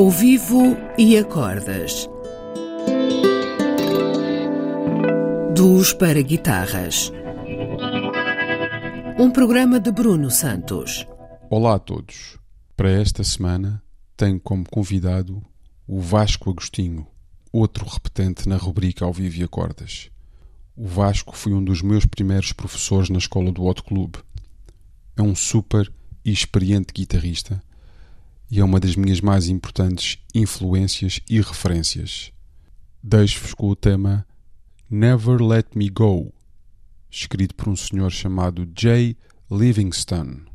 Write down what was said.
Ao vivo e acordas. Duos para guitarras. Um programa de Bruno Santos. Olá a todos. Para esta semana tenho como convidado o Vasco Agostinho, outro repetente na rubrica Ao Vivo e Acordas. O Vasco foi um dos meus primeiros professores na escola do Hot Club. É um super e experiente guitarrista e é uma das minhas mais importantes influências e referências. Deixo-vos com o tema Never Let Me Go, escrito por um senhor chamado Jay Livingston.